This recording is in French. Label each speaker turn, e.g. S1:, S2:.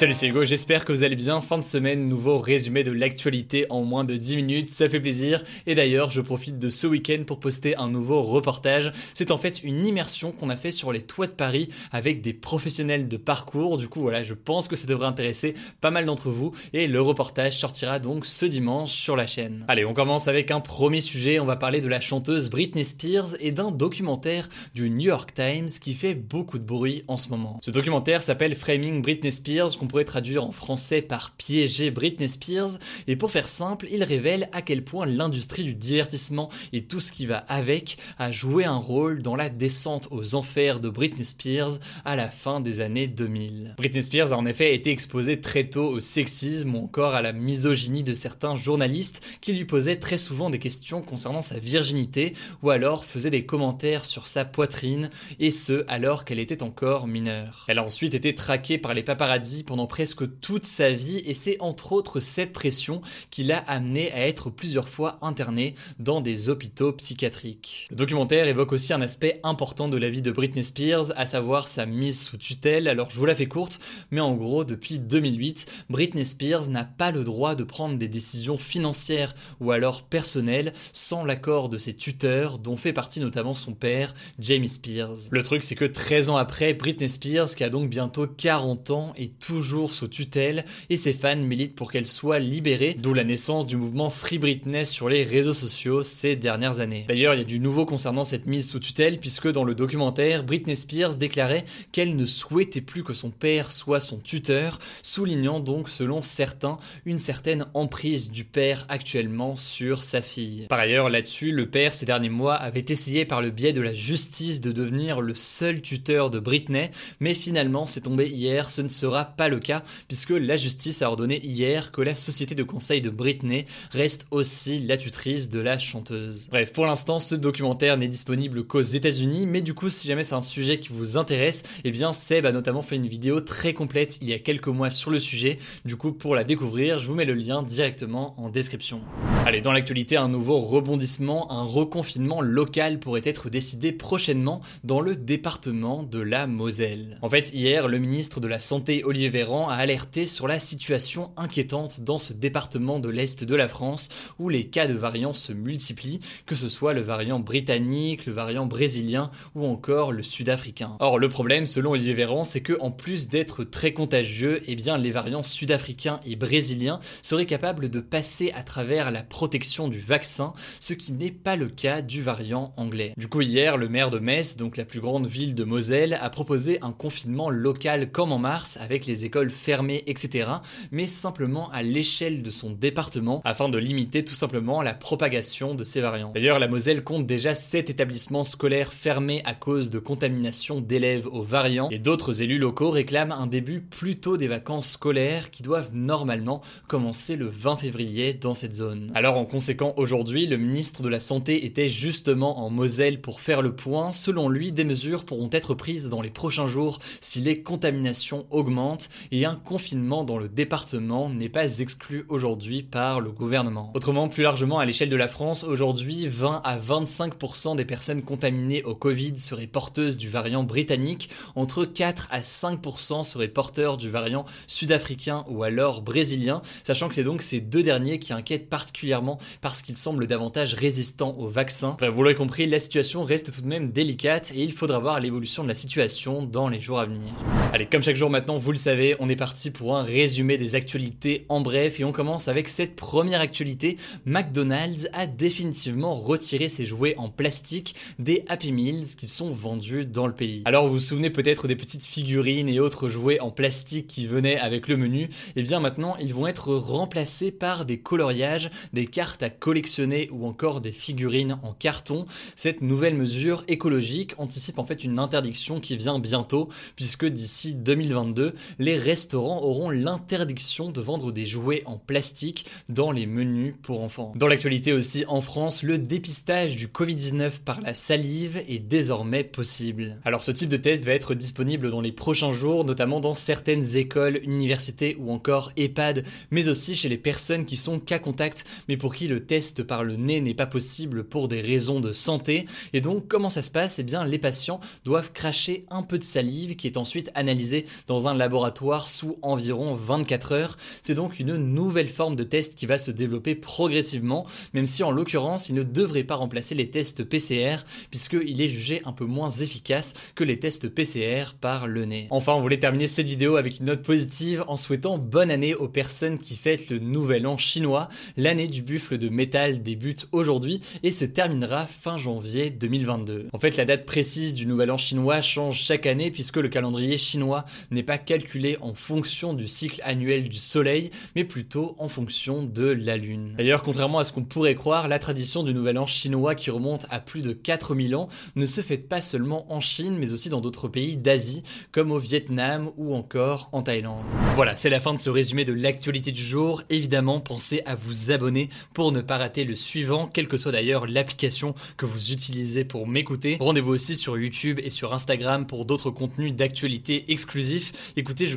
S1: Salut c'est Hugo, j'espère que vous allez bien. Fin de semaine, nouveau résumé de l'actualité en moins de 10 minutes, ça fait plaisir. Et d'ailleurs, je profite de ce week-end pour poster un nouveau reportage. C'est en fait une immersion qu'on a fait sur les toits de Paris avec des professionnels de parcours. Du coup, voilà, je pense que ça devrait intéresser pas mal d'entre vous. Et le reportage sortira donc ce dimanche sur la chaîne. Allez, on commence avec un premier sujet. On va parler de la chanteuse Britney Spears et d'un documentaire du New York Times qui fait beaucoup de bruit en ce moment. Ce documentaire s'appelle Framing Britney Spears, pourrait traduire en français par piéger Britney Spears, et pour faire simple, il révèle à quel point l'industrie du divertissement et tout ce qui va avec a joué un rôle dans la descente aux enfers de Britney Spears à la fin des années 2000. Britney Spears a en effet été exposée très tôt au sexisme ou encore à la misogynie de certains journalistes qui lui posaient très souvent des questions concernant sa virginité ou alors faisaient des commentaires sur sa poitrine et ce alors qu'elle était encore mineure. Elle a ensuite été traquée par les paparazzi pendant presque toute sa vie et c'est entre autres cette pression qui l'a amené à être plusieurs fois interné dans des hôpitaux psychiatriques. Le documentaire évoque aussi un aspect important de la vie de Britney Spears, à savoir sa mise sous tutelle. Alors je vous la fais courte, mais en gros depuis 2008, Britney Spears n'a pas le droit de prendre des décisions financières ou alors personnelles sans l'accord de ses tuteurs, dont fait partie notamment son père, Jamie Spears. Le truc c'est que 13 ans après, Britney Spears, qui a donc bientôt 40 ans, est toujours sous tutelle et ses fans militent pour qu'elle soit libérée, d'où la naissance du mouvement Free Britney sur les réseaux sociaux ces dernières années. D'ailleurs, il y a du nouveau concernant cette mise sous tutelle puisque dans le documentaire, Britney Spears déclarait qu'elle ne souhaitait plus que son père soit son tuteur, soulignant donc selon certains une certaine emprise du père actuellement sur sa fille. Par ailleurs, là-dessus, le père ces derniers mois avait essayé par le biais de la justice de devenir le seul tuteur de Britney, mais finalement c'est tombé hier, ce ne sera pas le cas puisque la justice a ordonné hier que la société de conseil de Britney reste aussi la tutrice de la chanteuse. Bref, pour l'instant, ce documentaire n'est disponible qu'aux États-Unis, mais du coup, si jamais c'est un sujet qui vous intéresse, eh bien Seb a notamment fait une vidéo très complète il y a quelques mois sur le sujet. Du coup, pour la découvrir, je vous mets le lien directement en description. Allez, dans l'actualité, un nouveau rebondissement, un reconfinement local pourrait être décidé prochainement dans le département de la Moselle. En fait, hier, le ministre de la Santé Olivier A alerté sur la situation inquiétante dans ce département de l'Est de la France où les cas de variants se multiplient, que ce soit le variant britannique, le variant brésilien ou encore le sud-africain. Or, le problème, selon Olivier Véran, c'est que en plus d'être très contagieux, eh bien, les variants sud-africains et brésiliens seraient capables de passer à travers la protection du vaccin, ce qui n'est pas le cas du variant anglais. Du coup, hier, le maire de Metz, donc la plus grande ville de Moselle, a proposé un confinement local comme en mars, avec les écoles fermées, etc., mais simplement à l'échelle de son département, afin de limiter tout simplement la propagation de ces variants. D'ailleurs, la Moselle compte déjà 7 établissements scolaires fermés à cause de contamination d'élèves aux variants, et d'autres élus locaux réclament un début plus tôt des vacances scolaires qui doivent normalement commencer le 20 février dans cette zone. Alors en conséquent, aujourd'hui, le ministre de la Santé était justement en Moselle pour faire le point. Selon lui, des mesures pourront être prises dans les prochains jours si les contaminations augmentent et un confinement dans le département n'est pas exclu aujourd'hui par le gouvernement. Autrement, plus largement à l'échelle de la France, aujourd'hui, 20 à 25% des personnes contaminées au Covid seraient porteuses du variant britannique, entre 4 à 5% seraient porteurs du variant sud-africain ou alors brésilien, sachant que c'est donc ces deux derniers qui inquiètent particulièrement parce qu'ils semblent davantage résistants au vaccin. Vous l'aurez compris, la situation reste tout de même délicate et il faudra voir l'évolution de la situation dans les jours à venir. Allez, comme chaque jour maintenant, vous le savez, On est parti pour un résumé des actualités en bref et on commence avec cette première actualité. McDonald's a définitivement retiré ses jouets en plastique des Happy Meals qui sont vendus dans le pays. Alors vous vous souvenez peut-être des petites figurines et autres jouets en plastique qui venaient avec le menu? Et eh bien maintenant ils vont être remplacés par des coloriages, des cartes à collectionner ou encore des figurines en carton. Cette nouvelle mesure écologique anticipe en fait une interdiction qui vient bientôt puisque d'ici 2022 les restaurants auront l'interdiction de vendre des jouets en plastique dans les menus pour enfants. Dans l'actualité aussi en France, le dépistage du Covid-19 par la salive est désormais possible. Alors ce type de test va être disponible dans les prochains jours, notamment dans certaines écoles, universités ou encore EHPAD, mais aussi chez les personnes qui sont cas contact, mais pour qui le test par le nez n'est pas possible pour des raisons de santé. Et donc comment ça se passe? Eh bien les patients doivent cracher un peu de salive qui est ensuite analysée dans un laboratoire sous environ 24 heures. C'est donc une nouvelle forme de test qui va se développer progressivement, même si en l'occurrence il ne devrait pas remplacer les tests PCR, puisqu'il est jugé un peu moins efficace que les tests PCR par le nez. Enfin, on voulait terminer cette vidéo avec une note positive en souhaitant bonne année aux personnes qui fêtent le nouvel an chinois. L'année du buffle de métal débute aujourd'hui et se terminera fin janvier 2022. En fait, la date précise du nouvel an chinois change chaque année puisque le calendrier chinois n'est pas calculé en fonction du cycle annuel du Soleil, mais plutôt en fonction de la Lune. D'ailleurs, contrairement à ce qu'on pourrait croire, la tradition du Nouvel An chinois qui remonte à plus de 4000 ans ne se fait pas seulement en Chine, mais aussi dans d'autres pays d'Asie, comme au Vietnam ou encore en Thaïlande. Voilà, c'est la fin de ce résumé de l'actualité du jour. Évidemment, pensez à vous abonner pour ne pas rater le suivant, quelle que soit d'ailleurs l'application que vous utilisez pour m'écouter. Rendez-vous aussi sur YouTube et sur Instagram pour d'autres contenus d'actualité exclusifs. Écoutez, je